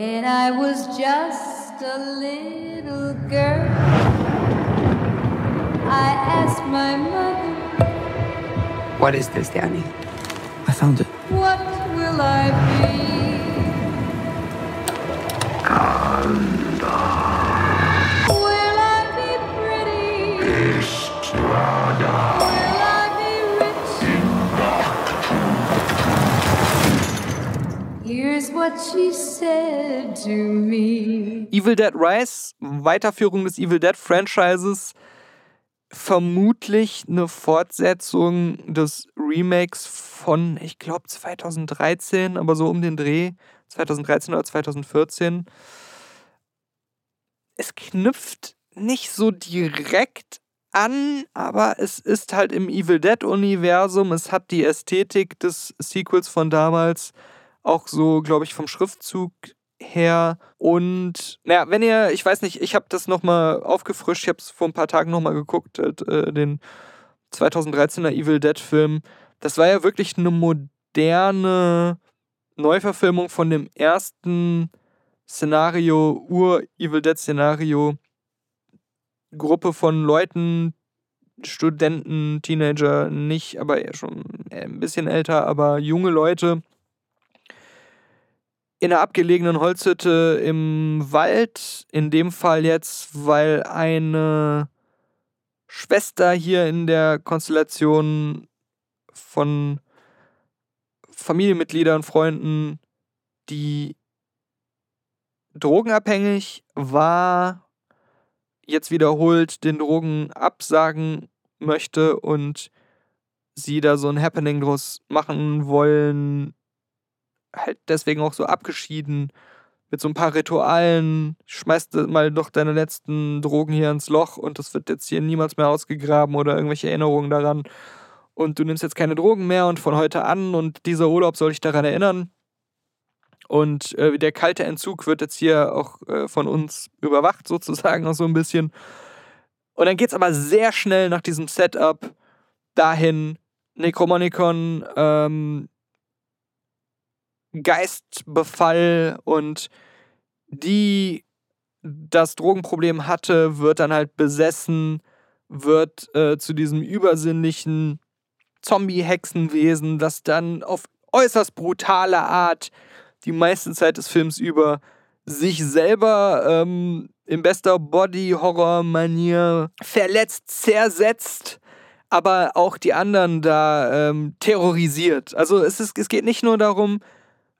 When I was just a little girl, I asked my mother, What is this, Danny? I found it. What will I Evil Dead Rise, Weiterführung des Evil Dead Franchises, vermutlich eine Fortsetzung des Remakes von, ich glaube 2013, aber so um den Dreh, 2013 oder 2014. Es knüpft nicht so direkt an, aber es ist halt im Evil Dead Universum. Es hat die Ästhetik des Sequels von damals, auch so, glaube ich, vom Schriftzug her. Und naja, wenn ihr, ich weiß nicht, ich habe das nochmal aufgefrischt, ich habe es vor ein paar Tagen nochmal geguckt, äh, den 2013er Evil Dead Film. Das war ja wirklich eine moderne Neuverfilmung von dem ersten Szenario, Ur-Evil Dead-Szenario. Gruppe von Leuten, Studenten, Teenager, nicht, aber schon ein bisschen älter, aber junge Leute in einer abgelegenen Holzhütte im Wald. In dem Fall jetzt, weil eine Schwester hier in der Konstellation von Familienmitgliedern, Freunden, die drogenabhängig war, jetzt wiederholt den Drogen absagen möchte und sie da so ein Happening draus machen wollen, halt deswegen auch so abgeschieden mit so ein paar Ritualen, schmeißt mal doch deine letzten Drogen hier ins Loch und das wird jetzt hier niemals mehr ausgegraben oder irgendwelche Erinnerungen daran. Und du nimmst jetzt keine Drogen mehr und von heute an und dieser Urlaub soll dich daran erinnern. Und äh, der kalte Entzug wird jetzt hier auch äh, von uns überwacht, sozusagen, auch so ein bisschen. Und dann geht es aber sehr schnell nach diesem Setup dahin, Necromonicon, ähm, Geistbefall und die das Drogenproblem hatte, wird dann halt besessen, wird äh, zu diesem übersinnlichen Zombie-Hexenwesen, das dann auf äußerst brutale Art die meiste Zeit des Films über sich selber ähm, in bester Body-Horror-Manier verletzt, zersetzt, aber auch die anderen da ähm, terrorisiert. Also es, ist, es geht nicht nur darum,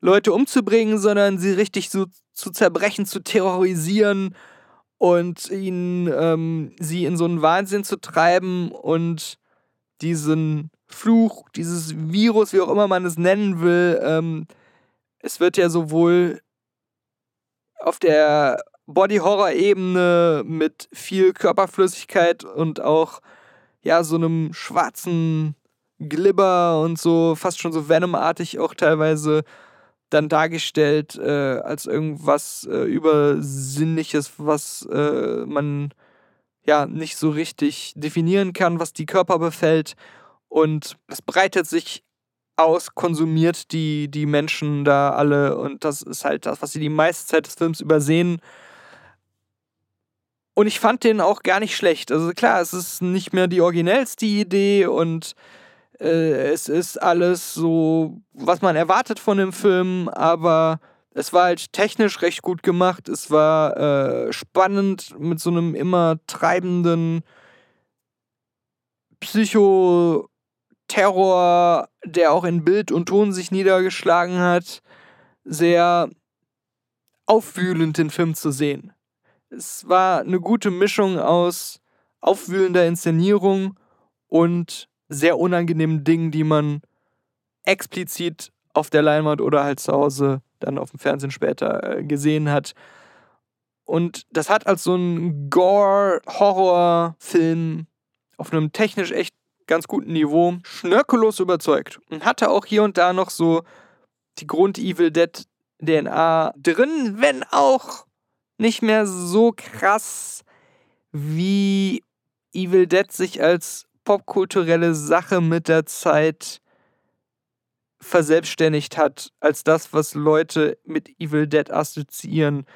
Leute umzubringen, sondern sie richtig so zu zerbrechen, zu terrorisieren und ihnen ähm, sie in so einen Wahnsinn zu treiben und diesen Fluch, dieses Virus, wie auch immer man es nennen will, ähm, es wird ja sowohl auf der Body-Horror-Ebene mit viel Körperflüssigkeit und auch ja so einem schwarzen Glibber und so fast schon so Venom-artig auch teilweise dann dargestellt äh, als irgendwas äh, Übersinnliches, was äh, man ja nicht so richtig definieren kann, was die Körper befällt. Und es breitet sich aus, konsumiert die, die Menschen da alle. Und das ist halt das, was sie die meiste Zeit des Films übersehen. Und ich fand den auch gar nicht schlecht. Also klar, es ist nicht mehr die originellste Idee und äh, es ist alles so, was man erwartet von dem Film, aber es war halt technisch recht gut gemacht. Es war äh, spannend mit so einem immer treibenden Psychoterror, der auch in Bild und Ton sich niedergeschlagen hat. Sehr aufwühlend, den Film zu sehen. Es war eine gute Mischung aus aufwühlender Inszenierung und sehr unangenehmen Dingen, die man explizit auf der Leinwand oder halt zu Hause dann auf dem Fernsehen später äh, gesehen hat. Und das hat als so ein Gore-Horror-Film auf einem technisch echt ganz guten Niveau schnörkellos überzeugt. Und hatte auch hier und da noch so die Grund-Evil Dead DNA drin, wenn auch nicht mehr so krass wie Evil Dead sich als popkulturelle Sache mit der Zeit verselbstständigt hat als das, was Leute mit Evil Dead assoziieren.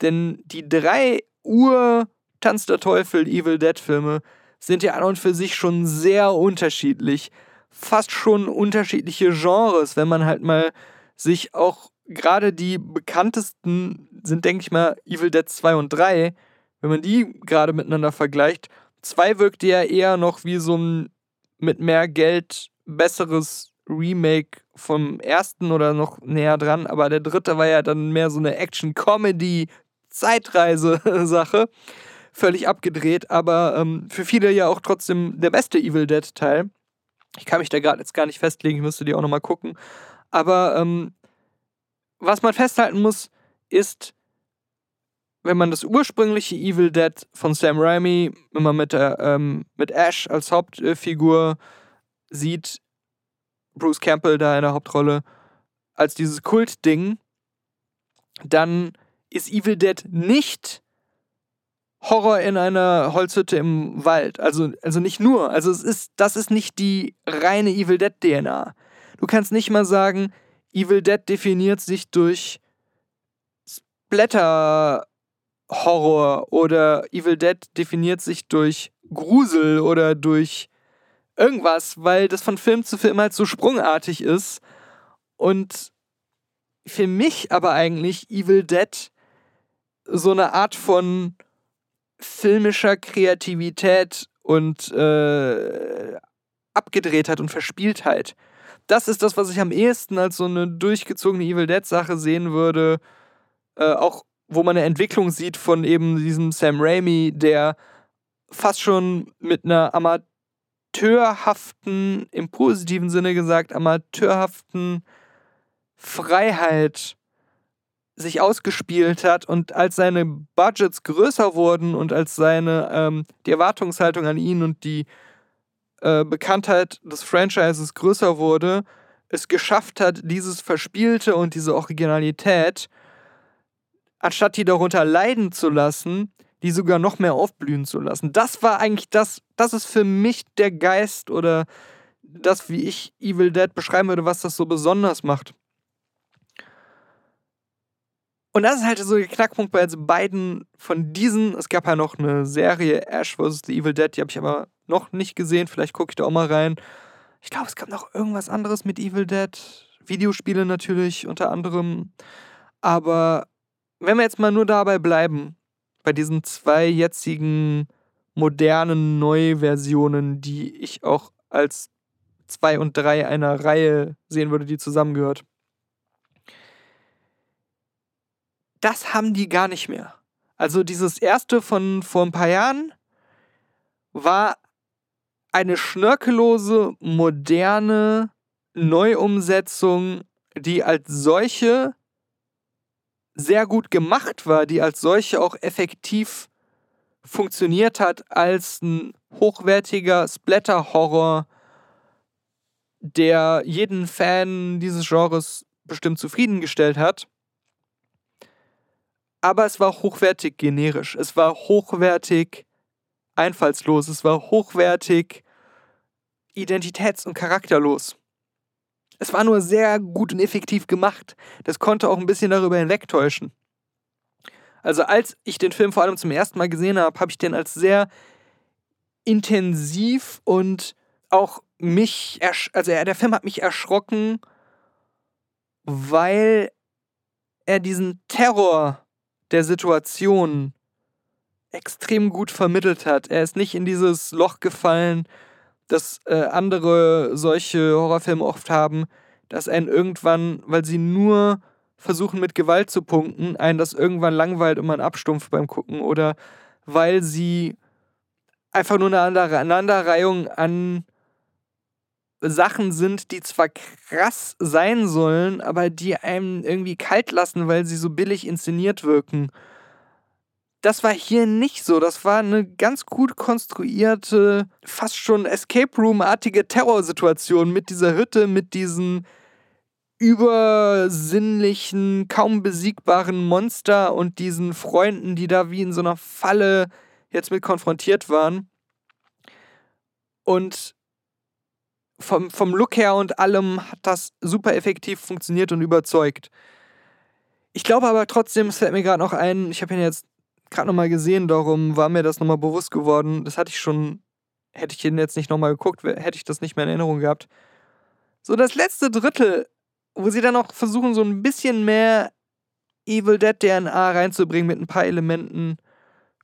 Denn die drei Ur Tanz der Teufel Evil Dead Filme sind ja an und für sich schon sehr unterschiedlich. Fast schon unterschiedliche Genres, wenn man halt mal sich auch gerade die bekanntesten sind, denke ich mal, Evil Dead 2 und 3, wenn man die gerade miteinander vergleicht. 2 wirkt ja eher noch wie so ein mit mehr Geld besseres Remake vom ersten oder noch näher dran, aber der dritte war ja dann mehr so eine Action-Comedy-Zeitreise-Sache. Völlig abgedreht, aber ähm, für viele ja auch trotzdem der beste Evil Dead-Teil. Ich kann mich da gerade jetzt gar nicht festlegen, ich müsste die auch nochmal gucken. Aber ähm, was man festhalten muss, ist, wenn man das ursprüngliche Evil Dead von Sam Raimi, wenn man mit, der, ähm, mit Ash als Hauptfigur sieht, Bruce Campbell da in der Hauptrolle, als dieses Kultding, dann ist Evil Dead nicht Horror in einer Holzhütte im Wald. Also, also nicht nur. Also es ist, das ist nicht die reine Evil Dead DNA. Du kannst nicht mal sagen, Evil Dead definiert sich durch Splatter Horror oder Evil Dead definiert sich durch Grusel oder durch irgendwas, weil das von Film zu Film halt so sprungartig ist. Und für mich aber eigentlich Evil Dead so eine Art von filmischer Kreativität und äh, Abgedrehtheit und Verspieltheit. Das ist das, was ich am ehesten als so eine durchgezogene Evil Dead-Sache sehen würde. Äh, auch wo man eine Entwicklung sieht von eben diesem Sam Raimi, der fast schon mit einer amateurhaften, im positiven Sinne gesagt, amateurhaften Freiheit sich ausgespielt hat und als seine Budgets größer wurden und als seine ähm, die Erwartungshaltung an ihn und die äh, Bekanntheit des Franchises größer wurde, es geschafft hat, dieses Verspielte und diese Originalität anstatt die darunter leiden zu lassen, die sogar noch mehr aufblühen zu lassen. Das war eigentlich das, das ist für mich der Geist oder das, wie ich Evil Dead beschreiben würde, was das so besonders macht. Und das ist halt so der Knackpunkt bei beiden von diesen. Es gab ja noch eine Serie Ash vs. The Evil Dead, die habe ich aber noch nicht gesehen. Vielleicht gucke ich da auch mal rein. Ich glaube, es gab noch irgendwas anderes mit Evil Dead. Videospiele natürlich unter anderem. Aber wenn wir jetzt mal nur dabei bleiben, bei diesen zwei jetzigen modernen Neuversionen, die ich auch als zwei und drei einer Reihe sehen würde, die zusammengehört. Das haben die gar nicht mehr. Also dieses erste von vor ein paar Jahren war eine schnörkellose, moderne Neuumsetzung, die als solche sehr gut gemacht war, die als solche auch effektiv funktioniert hat als ein hochwertiger Splatter-Horror, der jeden Fan dieses Genres bestimmt zufriedengestellt hat. Aber es war hochwertig generisch, es war hochwertig einfallslos, es war hochwertig identitäts- und charakterlos. Es war nur sehr gut und effektiv gemacht. Das konnte auch ein bisschen darüber hinwegtäuschen. Also als ich den Film vor allem zum ersten Mal gesehen habe, habe ich den als sehr intensiv und auch mich, also der Film hat mich erschrocken, weil er diesen Terror der Situation extrem gut vermittelt hat. Er ist nicht in dieses Loch gefallen, dass äh, andere solche Horrorfilme oft haben, dass einen irgendwann, weil sie nur versuchen mit Gewalt zu punkten, einen das irgendwann langweilt und man abstumpft beim Gucken oder weil sie einfach nur eine Aneinanderreihung an Sachen sind, die zwar krass sein sollen, aber die einem irgendwie kalt lassen, weil sie so billig inszeniert wirken. Das war hier nicht so. Das war eine ganz gut konstruierte, fast schon Escape Room-artige Terrorsituation mit dieser Hütte, mit diesen übersinnlichen, kaum besiegbaren Monster und diesen Freunden, die da wie in so einer Falle jetzt mit konfrontiert waren. Und vom, vom Look her und allem hat das super effektiv funktioniert und überzeugt. Ich glaube aber trotzdem, es fällt mir gerade noch ein, ich habe ihn jetzt gerade nochmal gesehen, darum war mir das nochmal bewusst geworden. Das hatte ich schon, hätte ich ihn jetzt nicht nochmal geguckt, hätte ich das nicht mehr in Erinnerung gehabt. So das letzte Drittel, wo sie dann auch versuchen, so ein bisschen mehr Evil Dead DNA reinzubringen mit ein paar Elementen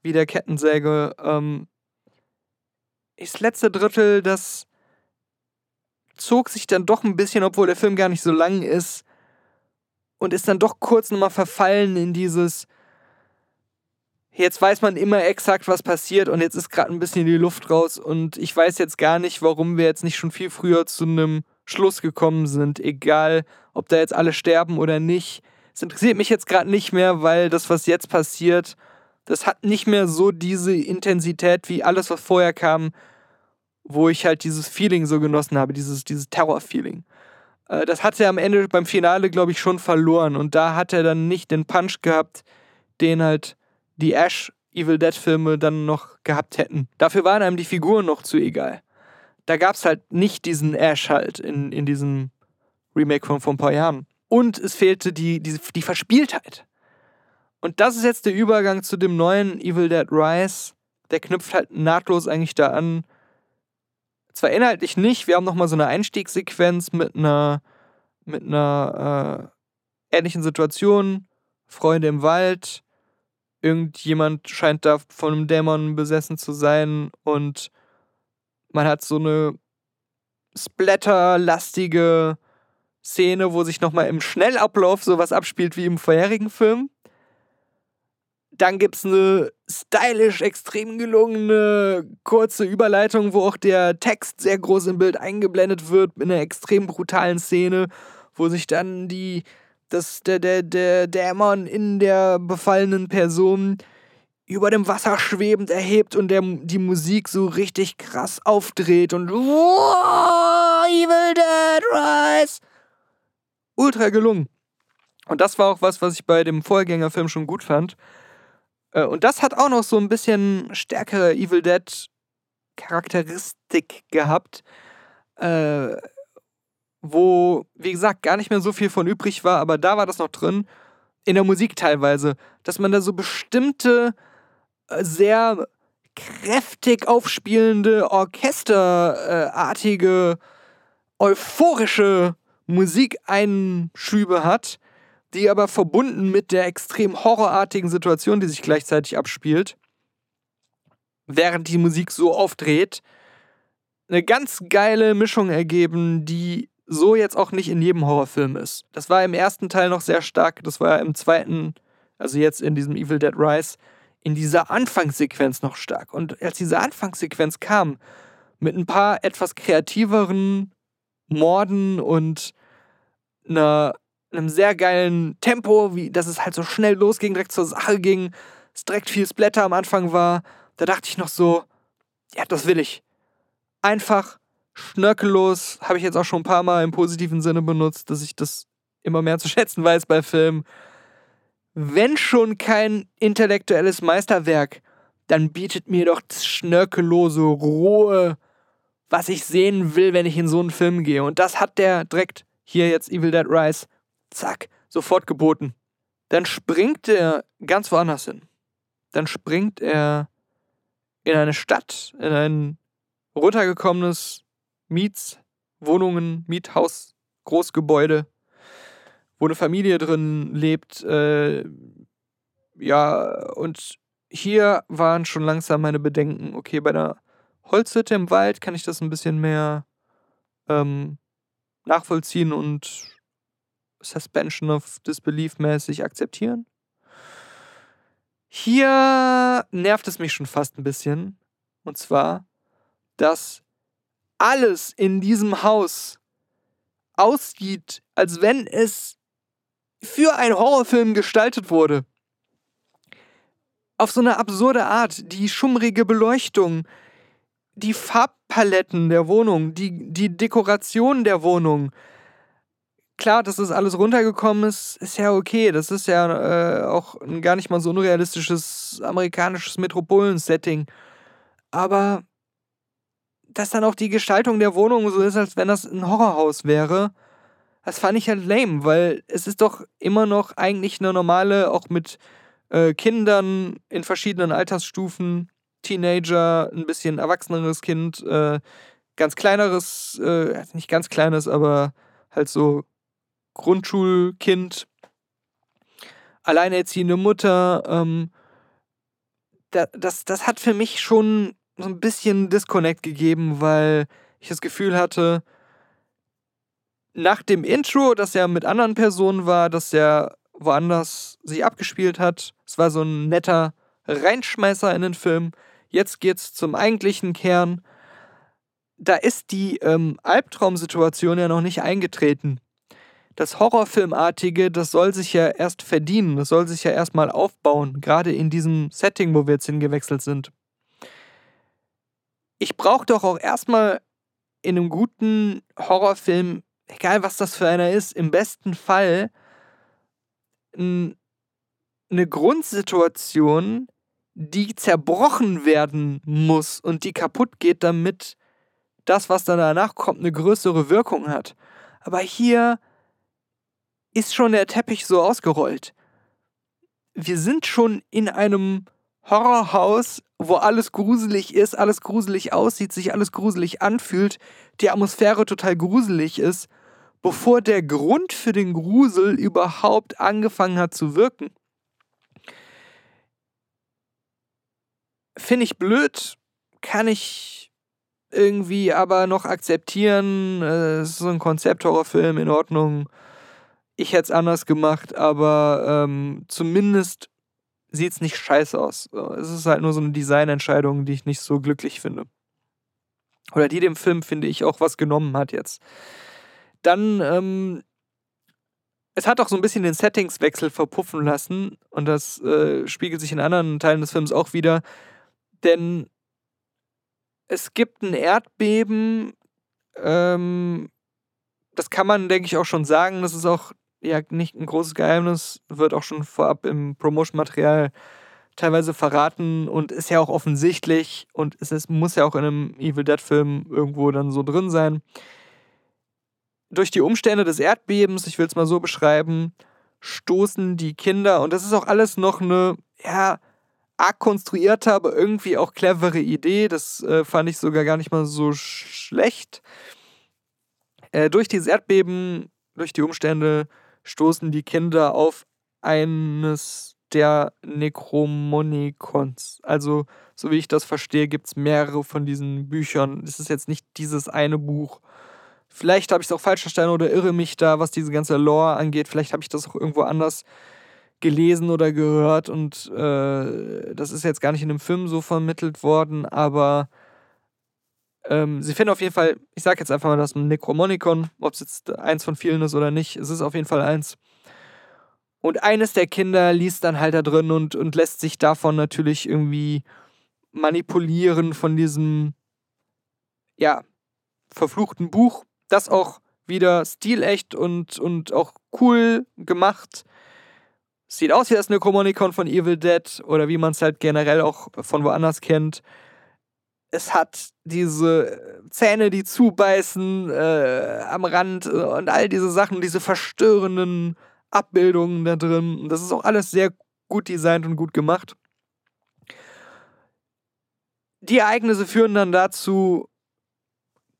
wie der Kettensäge. Ähm, das letzte Drittel, das zog sich dann doch ein bisschen, obwohl der Film gar nicht so lang ist, und ist dann doch kurz nochmal verfallen in dieses, jetzt weiß man immer exakt, was passiert und jetzt ist gerade ein bisschen die Luft raus und ich weiß jetzt gar nicht, warum wir jetzt nicht schon viel früher zu einem Schluss gekommen sind, egal ob da jetzt alle sterben oder nicht. Es interessiert mich jetzt gerade nicht mehr, weil das, was jetzt passiert, das hat nicht mehr so diese Intensität wie alles, was vorher kam, wo ich halt dieses Feeling so genossen habe, dieses, dieses Terror-Feeling. Äh, das hat er am Ende beim Finale, glaube ich, schon verloren. Und da hat er dann nicht den Punch gehabt, den halt die Ash Evil Dead Filme dann noch gehabt hätten. Dafür waren einem die Figuren noch zu egal. Da gab es halt nicht diesen Ash halt in, in diesem Remake von vor ein paar Jahren. Und es fehlte die, die, die Verspieltheit. Und das ist jetzt der Übergang zu dem neuen Evil Dead Rise. Der knüpft halt nahtlos eigentlich da an, zwar inhaltlich nicht, wir haben nochmal so eine Einstiegssequenz mit einer, mit einer äh, ähnlichen Situation. Freunde im Wald. Irgendjemand scheint da von einem Dämon besessen zu sein und man hat so eine splatterlastige Szene, wo sich nochmal im Schnellablauf sowas abspielt wie im vorherigen Film. Dann gibt es eine stylisch extrem gelungene kurze Überleitung, wo auch der Text sehr groß im Bild eingeblendet wird, in einer extrem brutalen Szene, wo sich dann die, das, der, der, der Dämon in der befallenen Person über dem Wasser schwebend erhebt und der, die Musik so richtig krass aufdreht und wow, Evil Dead Rise. Ultra gelungen. Und das war auch was, was ich bei dem Vorgängerfilm schon gut fand. Äh, und das hat auch noch so ein bisschen stärkere Evil Dead Charakteristik gehabt, äh, wo, wie gesagt, gar nicht mehr so viel von übrig war, aber da war das noch drin, in der Musik teilweise, dass man da so bestimmte, äh, sehr kräftig aufspielende, orchesterartige, euphorische Musikeinschübe hat, die aber verbunden mit der extrem horrorartigen Situation, die sich gleichzeitig abspielt, während die Musik so aufdreht, eine ganz geile Mischung ergeben, die so jetzt auch nicht in jedem Horrorfilm ist. Das war im ersten Teil noch sehr stark, das war im zweiten, also jetzt in diesem Evil Dead Rise, in dieser Anfangssequenz noch stark. Und als diese Anfangssequenz kam, mit ein paar etwas kreativeren Morden und einer einem sehr geilen Tempo, wie dass es halt so schnell losging, direkt zur Sache ging, es direkt viel Splatter am Anfang war. Da dachte ich noch so, ja, das will ich. Einfach schnörkellos, habe ich jetzt auch schon ein paar Mal im positiven Sinne benutzt, dass ich das immer mehr zu schätzen weiß bei Filmen. Wenn schon kein intellektuelles Meisterwerk, dann bietet mir doch das schnörkellose, rohe, was ich sehen will, wenn ich in so einen Film gehe. Und das hat der direkt hier jetzt Evil Dead Rise zack, sofort geboten. Dann springt er ganz woanders hin. Dann springt er in eine Stadt, in ein runtergekommenes Mietswohnungen, Miethaus, Großgebäude, wo eine Familie drin lebt. Äh, ja, und hier waren schon langsam meine Bedenken. Okay, bei der Holzhütte im Wald kann ich das ein bisschen mehr ähm, nachvollziehen und Suspension of Disbelief mäßig akzeptieren. Hier nervt es mich schon fast ein bisschen. Und zwar, dass alles in diesem Haus aussieht, als wenn es für einen Horrorfilm gestaltet wurde. Auf so eine absurde Art. Die schummrige Beleuchtung, die Farbpaletten der Wohnung, die, die Dekoration der Wohnung, klar, dass das alles runtergekommen ist, ist ja okay. Das ist ja äh, auch ein gar nicht mal so unrealistisches amerikanisches Metropolen-Setting. Aber dass dann auch die Gestaltung der Wohnung so ist, als wenn das ein Horrorhaus wäre. Das fand ich halt lame, weil es ist doch immer noch eigentlich eine normale, auch mit äh, Kindern in verschiedenen Altersstufen, Teenager, ein bisschen erwachseneres Kind, äh, ganz kleineres, äh, nicht ganz kleines, aber halt so Grundschulkind, alleinerziehende Mutter. Ähm, das, das hat für mich schon so ein bisschen Disconnect gegeben, weil ich das Gefühl hatte, nach dem Intro, das ja mit anderen Personen war, dass er woanders sich abgespielt hat. Es war so ein netter Reinschmeißer in den Film. Jetzt geht's zum eigentlichen Kern. Da ist die ähm, Albtraumsituation ja noch nicht eingetreten. Das Horrorfilmartige, das soll sich ja erst verdienen, das soll sich ja erstmal aufbauen, gerade in diesem Setting, wo wir jetzt hingewechselt sind. Ich brauche doch auch erstmal in einem guten Horrorfilm egal was das für einer ist, im besten Fall eine Grundsituation, die zerbrochen werden muss und die kaputt geht, damit das, was dann danach kommt, eine größere Wirkung hat. Aber hier ist schon der Teppich so ausgerollt. Wir sind schon in einem Horrorhaus, wo alles gruselig ist, alles gruselig aussieht, sich alles gruselig anfühlt, die Atmosphäre total gruselig ist, bevor der Grund für den Grusel überhaupt angefangen hat zu wirken. Finde ich blöd, kann ich irgendwie aber noch akzeptieren. Es ist so ein Konzepthorrorfilm in Ordnung. Ich hätte es anders gemacht, aber ähm, zumindest sieht es nicht scheiße aus. Es ist halt nur so eine Designentscheidung, die ich nicht so glücklich finde. Oder die dem Film, finde ich, auch was genommen hat jetzt. Dann, ähm, es hat auch so ein bisschen den Settingswechsel verpuffen lassen und das äh, spiegelt sich in anderen Teilen des Films auch wieder, denn es gibt ein Erdbeben, ähm, das kann man, denke ich, auch schon sagen. Das ist auch ja nicht ein großes Geheimnis, wird auch schon vorab im Promotion-Material teilweise verraten und ist ja auch offensichtlich und es ist, muss ja auch in einem Evil Dead-Film irgendwo dann so drin sein. Durch die Umstände des Erdbebens, ich will es mal so beschreiben, stoßen die Kinder, und das ist auch alles noch eine, ja, arg konstruierte, aber irgendwie auch clevere Idee. Das äh, fand ich sogar gar nicht mal so schlecht. Äh, durch dieses Erdbeben, durch die Umstände, stoßen die Kinder auf eines der Necromonicons. Also, so wie ich das verstehe, gibt es mehrere von diesen Büchern. Es ist jetzt nicht dieses eine Buch. Vielleicht habe ich es auch falsch verstanden oder irre mich da, was diese ganze Lore angeht. Vielleicht habe ich das auch irgendwo anders gelesen oder gehört und äh, das ist jetzt gar nicht in dem Film so vermittelt worden, aber ähm, sie finden auf jeden Fall, ich sage jetzt einfach mal das Necromonicon, ob es jetzt eins von vielen ist oder nicht, es ist auf jeden Fall eins. Und eines der Kinder liest dann halt da drin und, und lässt sich davon natürlich irgendwie manipulieren von diesem, ja, verfluchten Buch. Das auch wieder stilecht und, und auch cool gemacht. Sieht aus wie das Necromonicon von Evil Dead oder wie man es halt generell auch von woanders kennt es hat diese Zähne, die zubeißen äh, am Rand äh, und all diese Sachen, diese verstörenden Abbildungen da drin. Das ist auch alles sehr gut designt und gut gemacht. Die Ereignisse führen dann dazu,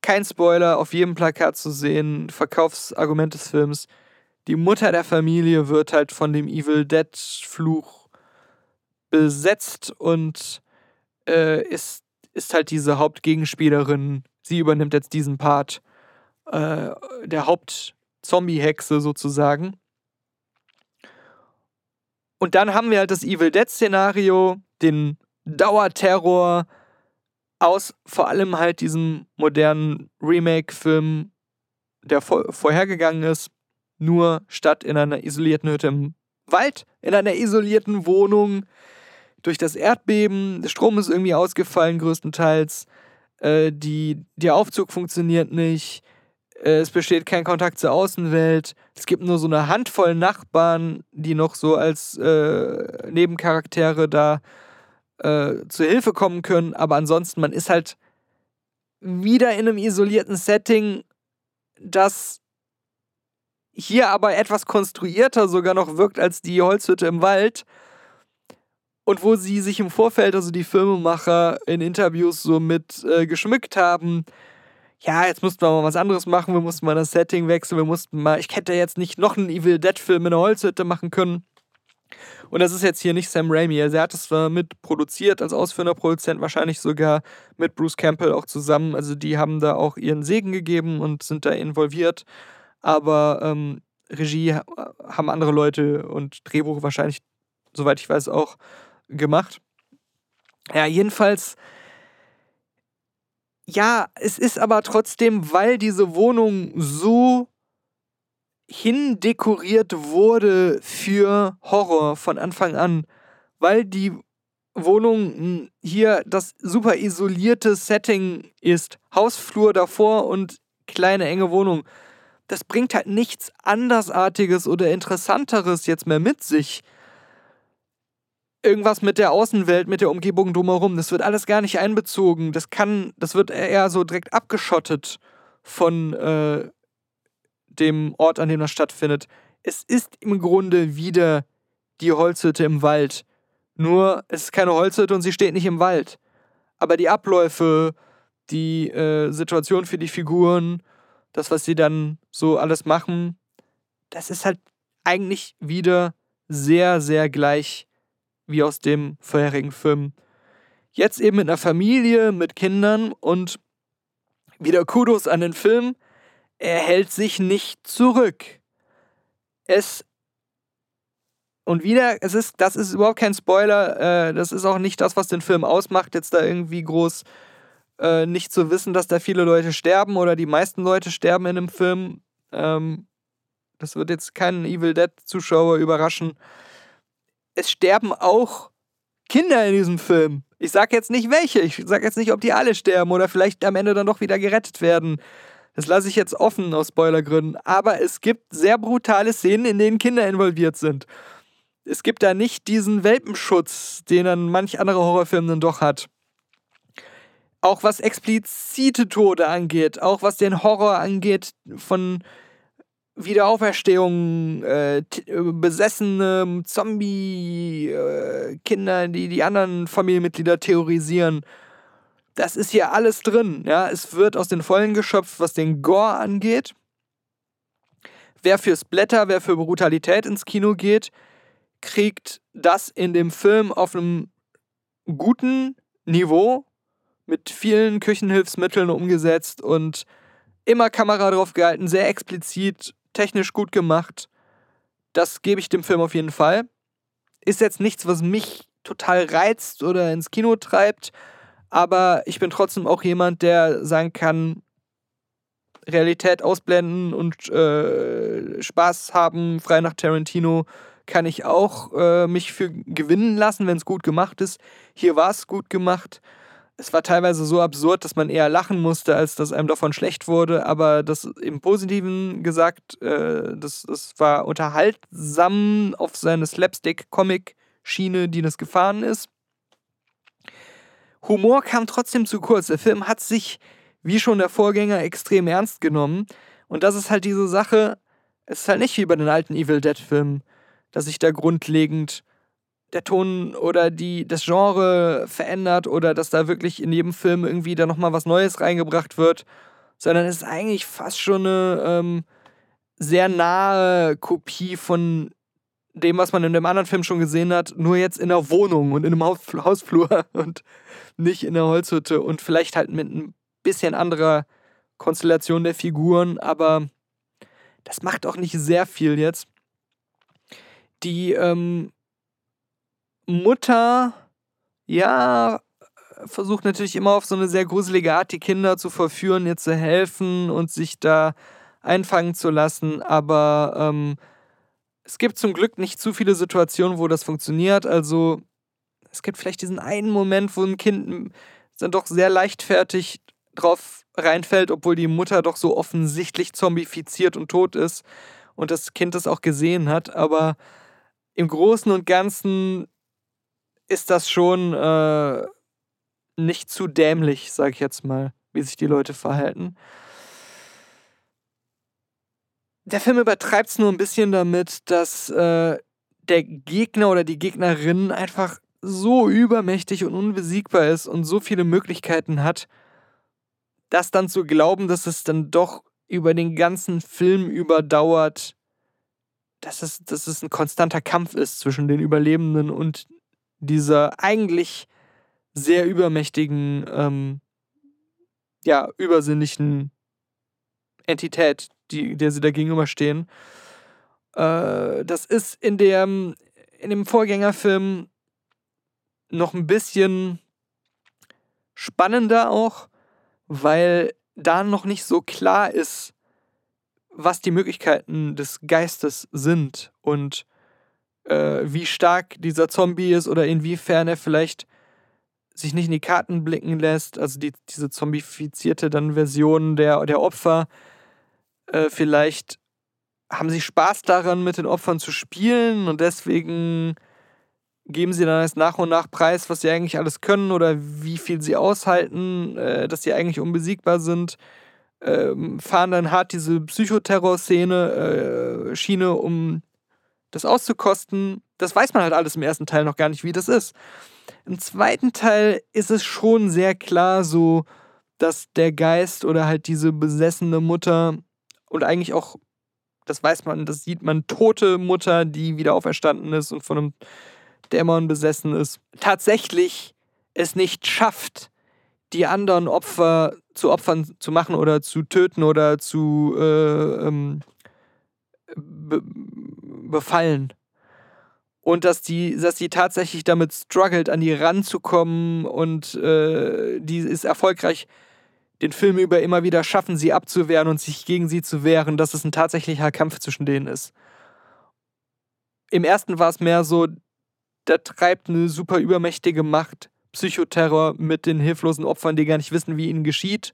kein Spoiler, auf jedem Plakat zu sehen, Verkaufsargument des Films. Die Mutter der Familie wird halt von dem Evil Dead Fluch besetzt und äh, ist ist halt diese Hauptgegenspielerin. Sie übernimmt jetzt diesen Part äh, der Haupt-Zombie-Hexe sozusagen. Und dann haben wir halt das Evil Dead-Szenario, den Dauerterror aus vor allem halt diesem modernen Remake-Film, der vor vorhergegangen ist, nur statt in einer isolierten Hütte im Wald, in einer isolierten Wohnung durch das Erdbeben, der Strom ist irgendwie ausgefallen größtenteils, äh, die, der Aufzug funktioniert nicht, äh, es besteht kein Kontakt zur Außenwelt, es gibt nur so eine Handvoll Nachbarn, die noch so als äh, Nebencharaktere da äh, zur Hilfe kommen können, aber ansonsten, man ist halt wieder in einem isolierten Setting, das hier aber etwas konstruierter sogar noch wirkt als die Holzhütte im Wald. Und wo sie sich im Vorfeld, also die Filmemacher in Interviews so mit äh, geschmückt haben, ja, jetzt mussten wir mal was anderes machen, wir mussten mal das Setting wechseln, wir mussten mal, ich hätte jetzt nicht noch einen Evil Dead-Film in der Holzhütte machen können. Und das ist jetzt hier nicht Sam Raimi. Also er hat es zwar mit produziert als ausführender Produzent, wahrscheinlich sogar mit Bruce Campbell auch zusammen. Also die haben da auch ihren Segen gegeben und sind da involviert. Aber ähm, Regie haben andere Leute und Drehbuch wahrscheinlich, soweit ich weiß, auch gemacht. Ja, jedenfalls. Ja, es ist aber trotzdem, weil diese Wohnung so hindekoriert wurde für Horror von Anfang an, weil die Wohnung hier das super isolierte Setting ist. Hausflur davor und kleine enge Wohnung. Das bringt halt nichts andersartiges oder interessanteres jetzt mehr mit sich. Irgendwas mit der Außenwelt, mit der Umgebung drumherum, das wird alles gar nicht einbezogen. Das kann, das wird eher so direkt abgeschottet von äh, dem Ort, an dem das stattfindet. Es ist im Grunde wieder die Holzhütte im Wald. Nur es ist keine Holzhütte und sie steht nicht im Wald. Aber die Abläufe, die äh, Situation für die Figuren, das, was sie dann so alles machen, das ist halt eigentlich wieder sehr, sehr gleich wie aus dem vorherigen Film. Jetzt eben mit einer Familie, mit Kindern und wieder Kudos an den Film er hält sich nicht zurück. Es und wieder, es ist, das ist überhaupt kein Spoiler, äh, das ist auch nicht das, was den Film ausmacht, jetzt da irgendwie groß äh, nicht zu wissen, dass da viele Leute sterben oder die meisten Leute sterben in dem Film. Ähm, das wird jetzt keinen Evil Dead-Zuschauer überraschen. Es sterben auch Kinder in diesem Film. Ich sag jetzt nicht welche, ich sag jetzt nicht, ob die alle sterben oder vielleicht am Ende dann doch wieder gerettet werden. Das lasse ich jetzt offen aus Spoilergründen. Aber es gibt sehr brutale Szenen, in denen Kinder involviert sind. Es gibt da nicht diesen Welpenschutz, den dann manch andere Horrorfilm dann doch hat. Auch was explizite Tode angeht, auch was den Horror angeht von Wiederauferstehung, äh, besessene Zombie-Kinder, äh, die die anderen Familienmitglieder terrorisieren das ist hier alles drin. Ja? Es wird aus den Vollen geschöpft, was den Gore angeht. Wer für Splatter, wer für Brutalität ins Kino geht, kriegt das in dem Film auf einem guten Niveau mit vielen Küchenhilfsmitteln umgesetzt und immer Kamera drauf gehalten, sehr explizit, technisch gut gemacht. Das gebe ich dem Film auf jeden Fall. Ist jetzt nichts, was mich total reizt oder ins Kino treibt, aber ich bin trotzdem auch jemand, der sagen kann, Realität ausblenden und äh, Spaß haben, frei nach Tarantino, kann ich auch äh, mich für gewinnen lassen, wenn es gut gemacht ist. Hier war es gut gemacht. Es war teilweise so absurd, dass man eher lachen musste, als dass einem davon schlecht wurde. Aber das im Positiven gesagt, äh, das, das war unterhaltsam auf seine Slapstick-Comic-Schiene, die das gefahren ist. Humor kam trotzdem zu kurz. Der Film hat sich, wie schon der Vorgänger, extrem ernst genommen. Und das ist halt diese Sache, es ist halt nicht wie bei den alten Evil Dead-Filmen, dass sich da grundlegend der Ton oder die, das Genre verändert oder dass da wirklich in jedem Film irgendwie da nochmal was Neues reingebracht wird, sondern es ist eigentlich fast schon eine ähm, sehr nahe Kopie von dem, was man in dem anderen Film schon gesehen hat, nur jetzt in der Wohnung und in einem Hausflur und nicht in der Holzhütte und vielleicht halt mit ein bisschen anderer Konstellation der Figuren, aber das macht auch nicht sehr viel jetzt. Die ähm, Mutter, ja, versucht natürlich immer auf so eine sehr gruselige Art, die Kinder zu verführen, ihr zu helfen und sich da einfangen zu lassen, aber ähm, es gibt zum Glück nicht zu viele Situationen, wo das funktioniert. Also es gibt vielleicht diesen einen Moment, wo ein Kind dann doch sehr leichtfertig drauf reinfällt, obwohl die Mutter doch so offensichtlich zombifiziert und tot ist und das Kind das auch gesehen hat. Aber im Großen und Ganzen ist das schon äh, nicht zu dämlich, sag ich jetzt mal, wie sich die Leute verhalten. Der Film übertreibt es nur ein bisschen damit, dass äh, der Gegner oder die Gegnerin einfach so übermächtig und unbesiegbar ist und so viele Möglichkeiten hat, das dann zu glauben, dass es dann doch über den ganzen Film überdauert, dass es, dass es ein konstanter Kampf ist zwischen den Überlebenden und dieser eigentlich sehr übermächtigen, ähm, ja, übersinnlichen Entität, die, der sie da gegenüberstehen. Äh, das ist in dem, in dem Vorgängerfilm noch ein bisschen spannender auch, weil da noch nicht so klar ist, was die Möglichkeiten des Geistes sind und äh, wie stark dieser Zombie ist oder inwiefern er vielleicht sich nicht in die Karten blicken lässt, also die, diese zombifizierte dann Version der, der Opfer, äh, vielleicht haben sie Spaß daran, mit den Opfern zu spielen und deswegen geben sie dann erst nach und nach preis, was sie eigentlich alles können oder wie viel sie aushalten, äh, dass sie eigentlich unbesiegbar sind, äh, fahren dann hart diese Psychoterror-Szene, äh, Schiene, um das auszukosten. Das weiß man halt alles im ersten Teil noch gar nicht, wie das ist. Im zweiten Teil ist es schon sehr klar so, dass der Geist oder halt diese besessene Mutter und eigentlich auch, das weiß man, das sieht man, tote Mutter, die wieder auferstanden ist und von einem Dämon besessen ist, tatsächlich es nicht schafft, die anderen Opfer zu Opfern zu machen oder zu töten oder zu äh, ähm, be befallen. Und dass die, dass die tatsächlich damit struggelt, an die ranzukommen und äh, die ist erfolgreich den Film über immer wieder schaffen, sie abzuwehren und sich gegen sie zu wehren, dass es ein tatsächlicher Kampf zwischen denen ist. Im ersten war es mehr so, da treibt eine super übermächtige Macht Psychoterror mit den hilflosen Opfern, die gar nicht wissen, wie ihnen geschieht.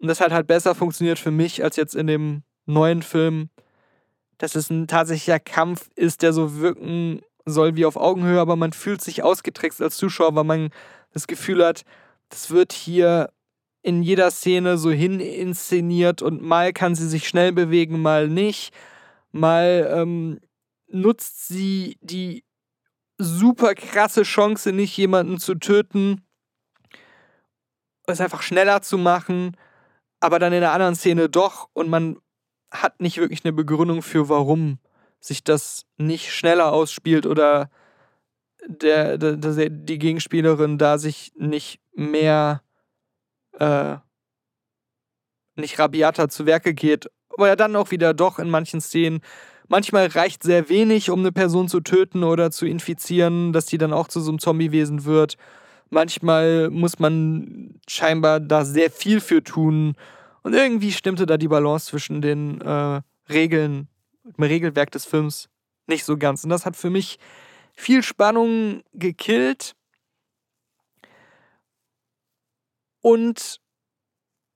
Und das hat halt besser funktioniert für mich als jetzt in dem neuen Film, dass es ein tatsächlicher Kampf ist, der so wirken soll wie auf Augenhöhe, aber man fühlt sich ausgetrickst als Zuschauer, weil man das Gefühl hat, das wird hier in jeder Szene so hin inszeniert und mal kann sie sich schnell bewegen, mal nicht. Mal ähm, nutzt sie die super krasse Chance, nicht jemanden zu töten, es einfach schneller zu machen, aber dann in der anderen Szene doch und man hat nicht wirklich eine Begründung für, warum sich das nicht schneller ausspielt oder der, der, der die Gegenspielerin da sich nicht mehr äh, nicht rabiater zu Werke geht, aber ja dann auch wieder doch in manchen Szenen Manchmal reicht sehr wenig, um eine Person zu töten oder zu infizieren, dass die dann auch zu so einem Zombiewesen wird. Manchmal muss man scheinbar da sehr viel für tun. Und irgendwie stimmte da die Balance zwischen den äh, Regeln, dem Regelwerk des Films nicht so ganz. Und das hat für mich viel Spannung gekillt. Und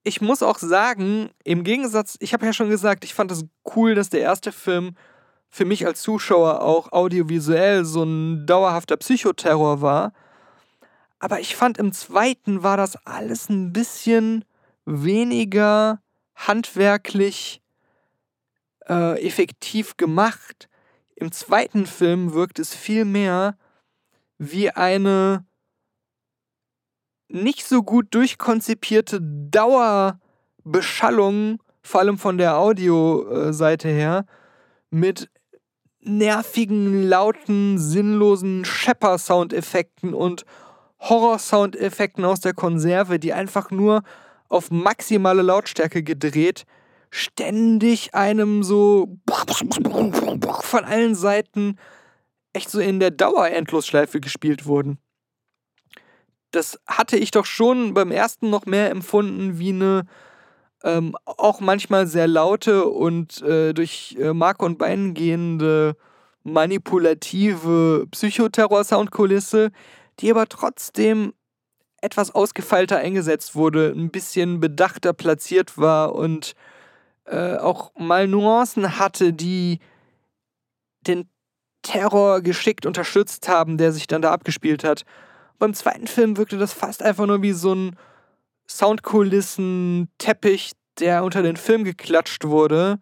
ich muss auch sagen, im Gegensatz, ich habe ja schon gesagt, ich fand es cool, dass der erste Film für mich als Zuschauer auch audiovisuell so ein dauerhafter Psychoterror war. Aber ich fand im zweiten war das alles ein bisschen weniger handwerklich äh, effektiv gemacht. Im zweiten Film wirkt es viel mehr wie eine nicht so gut durchkonzipierte Dauerbeschallung, vor allem von der Audioseite her, mit nervigen, lauten, sinnlosen Schepper-Soundeffekten und Horror-Soundeffekten aus der Konserve, die einfach nur auf maximale Lautstärke gedreht, ständig einem so von allen Seiten echt so in der Dauerendlosschleife gespielt wurden. Das hatte ich doch schon beim ersten noch mehr empfunden wie eine ähm, auch manchmal sehr laute und äh, durch äh, Mark und Bein gehende manipulative Psychoterror-Soundkulisse, die aber trotzdem etwas ausgefeilter eingesetzt wurde, ein bisschen bedachter platziert war und äh, auch mal Nuancen hatte, die den Terror geschickt unterstützt haben, der sich dann da abgespielt hat. Beim zweiten Film wirkte das fast einfach nur wie so ein Soundkulissen, Teppich, der unter den Film geklatscht wurde,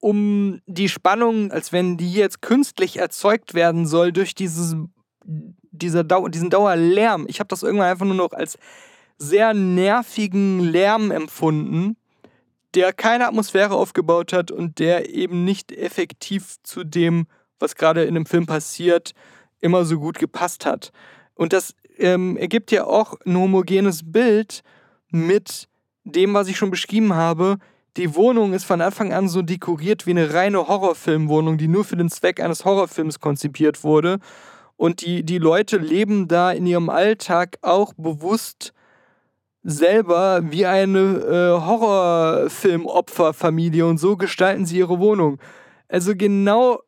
um die Spannung, als wenn die jetzt künstlich erzeugt werden soll durch dieses, dieser Dau diesen Dauerlärm. Ich habe das irgendwann einfach nur noch als sehr nervigen Lärm empfunden, der keine Atmosphäre aufgebaut hat und der eben nicht effektiv zu dem, was gerade in dem Film passiert, immer so gut gepasst hat. Und das ähm, ergibt ja auch ein homogenes Bild mit dem, was ich schon beschrieben habe. Die Wohnung ist von Anfang an so dekoriert wie eine reine Horrorfilmwohnung, die nur für den Zweck eines Horrorfilms konzipiert wurde. Und die, die Leute leben da in ihrem Alltag auch bewusst selber wie eine äh, Horrorfilmopferfamilie und so gestalten sie ihre Wohnung. Also genau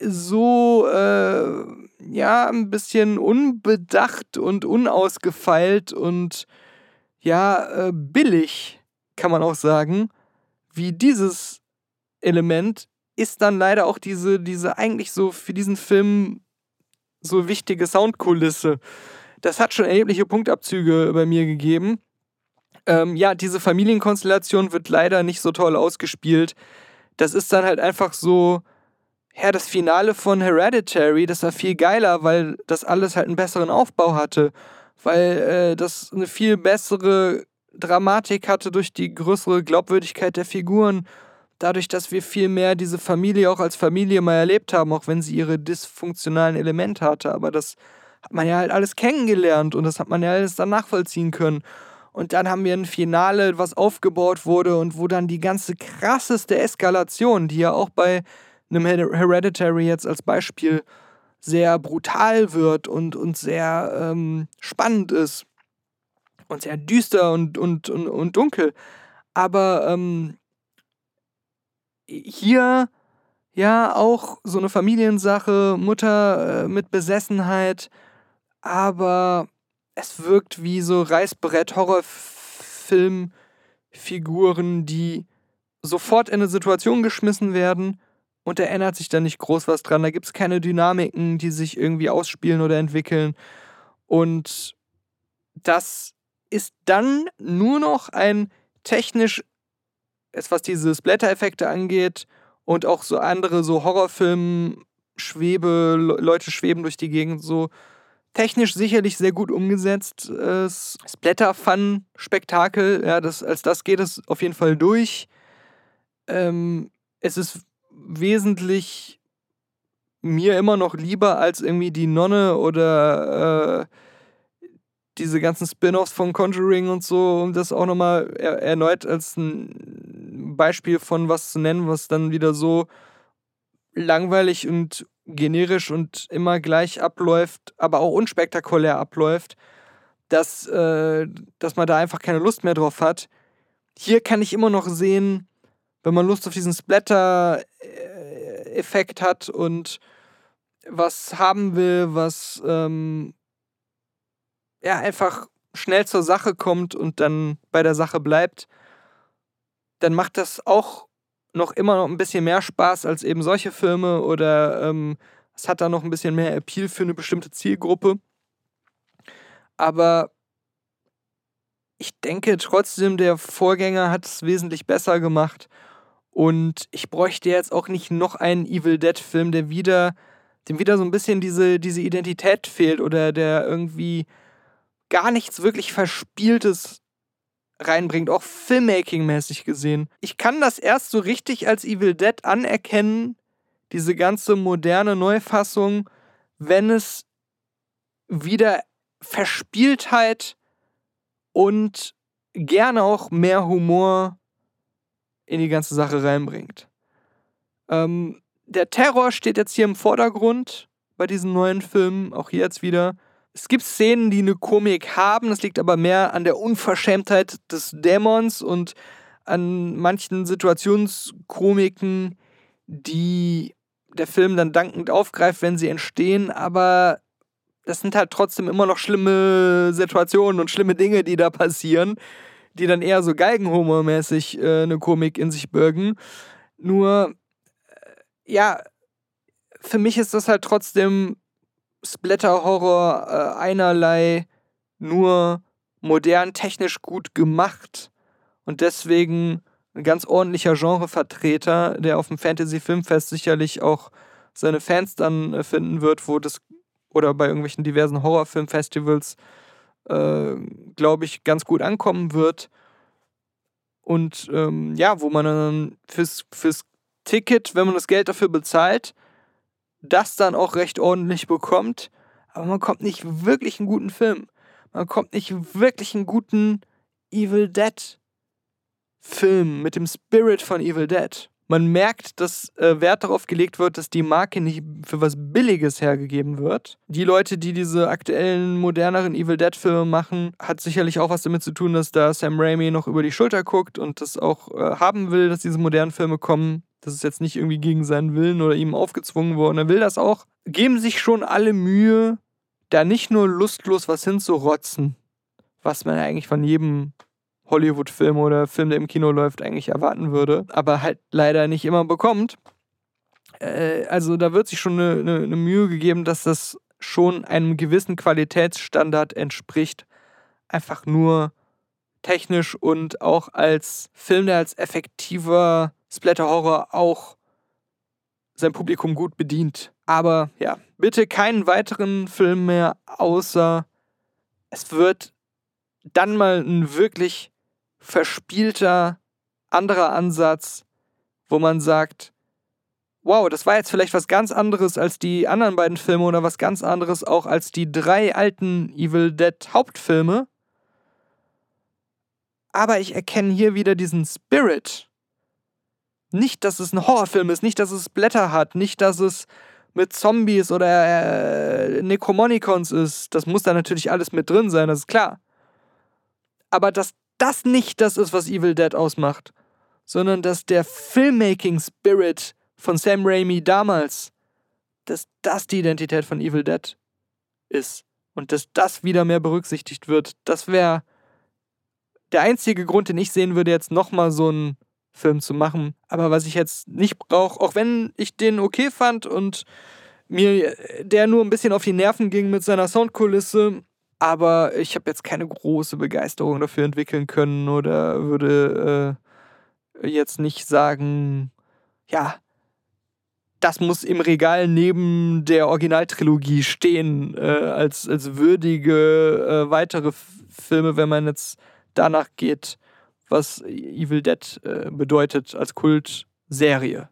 so, äh, ja, ein bisschen unbedacht und unausgefeilt und ja, äh, billig, kann man auch sagen, wie dieses Element ist dann leider auch diese, diese eigentlich so für diesen Film so wichtige Soundkulisse. Das hat schon erhebliche Punktabzüge bei mir gegeben. Ähm, ja, diese Familienkonstellation wird leider nicht so toll ausgespielt. Das ist dann halt einfach so, ja, das Finale von Hereditary, das war viel geiler, weil das alles halt einen besseren Aufbau hatte. Weil äh, das eine viel bessere Dramatik hatte durch die größere Glaubwürdigkeit der Figuren. Dadurch, dass wir viel mehr diese Familie auch als Familie mal erlebt haben, auch wenn sie ihre dysfunktionalen Elemente hatte. Aber das hat man ja halt alles kennengelernt und das hat man ja alles dann nachvollziehen können. Und dann haben wir ein Finale, was aufgebaut wurde und wo dann die ganze krasseste Eskalation, die ja auch bei einem Hereditary jetzt als Beispiel sehr brutal wird und, und sehr ähm, spannend ist und sehr düster und, und, und, und dunkel. Aber ähm, hier ja auch so eine Familiensache, Mutter äh, mit Besessenheit, aber es wirkt wie so Reißbrett-Horrorfilmfiguren, die sofort in eine Situation geschmissen werden und da ändert sich dann nicht groß was dran. Da gibt es keine Dynamiken, die sich irgendwie ausspielen oder entwickeln. Und das ist dann nur noch ein technisch, was diese Splatter-Effekte angeht und auch so andere, so Horrorfilm, Schwebe, Leute schweben durch die Gegend, so technisch sicherlich sehr gut umgesetzt. Äh, Splatter-Fun-Spektakel, ja, das, als das geht es auf jeden Fall durch. Ähm, es ist wesentlich mir immer noch lieber als irgendwie die Nonne oder äh, diese ganzen Spin-offs von Conjuring und so, um das auch nochmal er erneut als ein Beispiel von was zu nennen, was dann wieder so langweilig und generisch und immer gleich abläuft, aber auch unspektakulär abläuft, dass, äh, dass man da einfach keine Lust mehr drauf hat. Hier kann ich immer noch sehen, wenn man Lust auf diesen Splatter-Effekt hat und was haben will, was ähm, ja einfach schnell zur Sache kommt und dann bei der Sache bleibt, dann macht das auch noch immer noch ein bisschen mehr Spaß als eben solche Filme oder ähm, es hat da noch ein bisschen mehr Appeal für eine bestimmte Zielgruppe. Aber ich denke trotzdem, der Vorgänger hat es wesentlich besser gemacht. Und ich bräuchte jetzt auch nicht noch einen Evil Dead-Film, der wieder, dem wieder so ein bisschen diese, diese Identität fehlt oder der irgendwie gar nichts wirklich Verspieltes reinbringt, auch Filmmaking-mäßig gesehen. Ich kann das erst so richtig als Evil Dead anerkennen, diese ganze moderne Neufassung, wenn es wieder Verspieltheit und gerne auch mehr Humor in die ganze Sache reinbringt. Ähm, der Terror steht jetzt hier im Vordergrund bei diesen neuen Filmen, auch hier jetzt wieder. Es gibt Szenen, die eine Komik haben, das liegt aber mehr an der Unverschämtheit des Dämons und an manchen Situationskomiken, die der Film dann dankend aufgreift, wenn sie entstehen, aber das sind halt trotzdem immer noch schlimme Situationen und schlimme Dinge, die da passieren, die dann eher so Geigenhumormäßig äh, eine Komik in sich bürgen. Nur, äh, ja, für mich ist das halt trotzdem Splatter-Horror äh, einerlei, nur modern, technisch gut gemacht und deswegen ein ganz ordentlicher Genrevertreter, der auf dem Fantasy-Filmfest sicherlich auch seine Fans dann äh, finden wird, wo das oder bei irgendwelchen diversen Horrorfilmfestivals, äh, glaube ich, ganz gut ankommen wird. Und ähm, ja, wo man dann fürs, fürs Ticket, wenn man das Geld dafür bezahlt, das dann auch recht ordentlich bekommt. Aber man kommt nicht wirklich einen guten Film. Man kommt nicht wirklich einen guten Evil Dead Film mit dem Spirit von Evil Dead. Man merkt, dass äh, Wert darauf gelegt wird, dass die Marke nicht für was Billiges hergegeben wird. Die Leute, die diese aktuellen, moderneren Evil Dead-Filme machen, hat sicherlich auch was damit zu tun, dass da Sam Raimi noch über die Schulter guckt und das auch äh, haben will, dass diese modernen Filme kommen. Das ist jetzt nicht irgendwie gegen seinen Willen oder ihm aufgezwungen worden. Er will das auch. Geben sich schon alle Mühe, da nicht nur lustlos was hinzurotzen, was man eigentlich von jedem Hollywood-Film oder Film, der im Kino läuft, eigentlich erwarten würde, aber halt leider nicht immer bekommt. Äh, also da wird sich schon eine, eine, eine Mühe gegeben, dass das schon einem gewissen Qualitätsstandard entspricht. Einfach nur technisch und auch als Film, der als effektiver Splatter-Horror auch sein Publikum gut bedient. Aber ja, bitte keinen weiteren Film mehr, außer es wird dann mal ein wirklich verspielter anderer Ansatz, wo man sagt, wow, das war jetzt vielleicht was ganz anderes als die anderen beiden Filme oder was ganz anderes auch als die drei alten Evil Dead Hauptfilme. Aber ich erkenne hier wieder diesen Spirit. Nicht, dass es ein Horrorfilm ist, nicht, dass es Blätter hat, nicht, dass es mit Zombies oder äh, Necromonicons ist. Das muss da natürlich alles mit drin sein, das ist klar. Aber dass das nicht das ist, was Evil Dead ausmacht, sondern dass der Filmmaking Spirit von Sam Raimi damals, dass das die Identität von Evil Dead ist und dass das wieder mehr berücksichtigt wird, das wäre der einzige Grund, den ich sehen würde, jetzt nochmal so einen Film zu machen. Aber was ich jetzt nicht brauche, auch wenn ich den okay fand und mir der nur ein bisschen auf die Nerven ging mit seiner Soundkulisse, aber ich habe jetzt keine große Begeisterung dafür entwickeln können oder würde äh, jetzt nicht sagen, ja, das muss im Regal neben der Originaltrilogie stehen, äh, als, als würdige äh, weitere Filme, wenn man jetzt danach geht, was Evil Dead äh, bedeutet als Kultserie.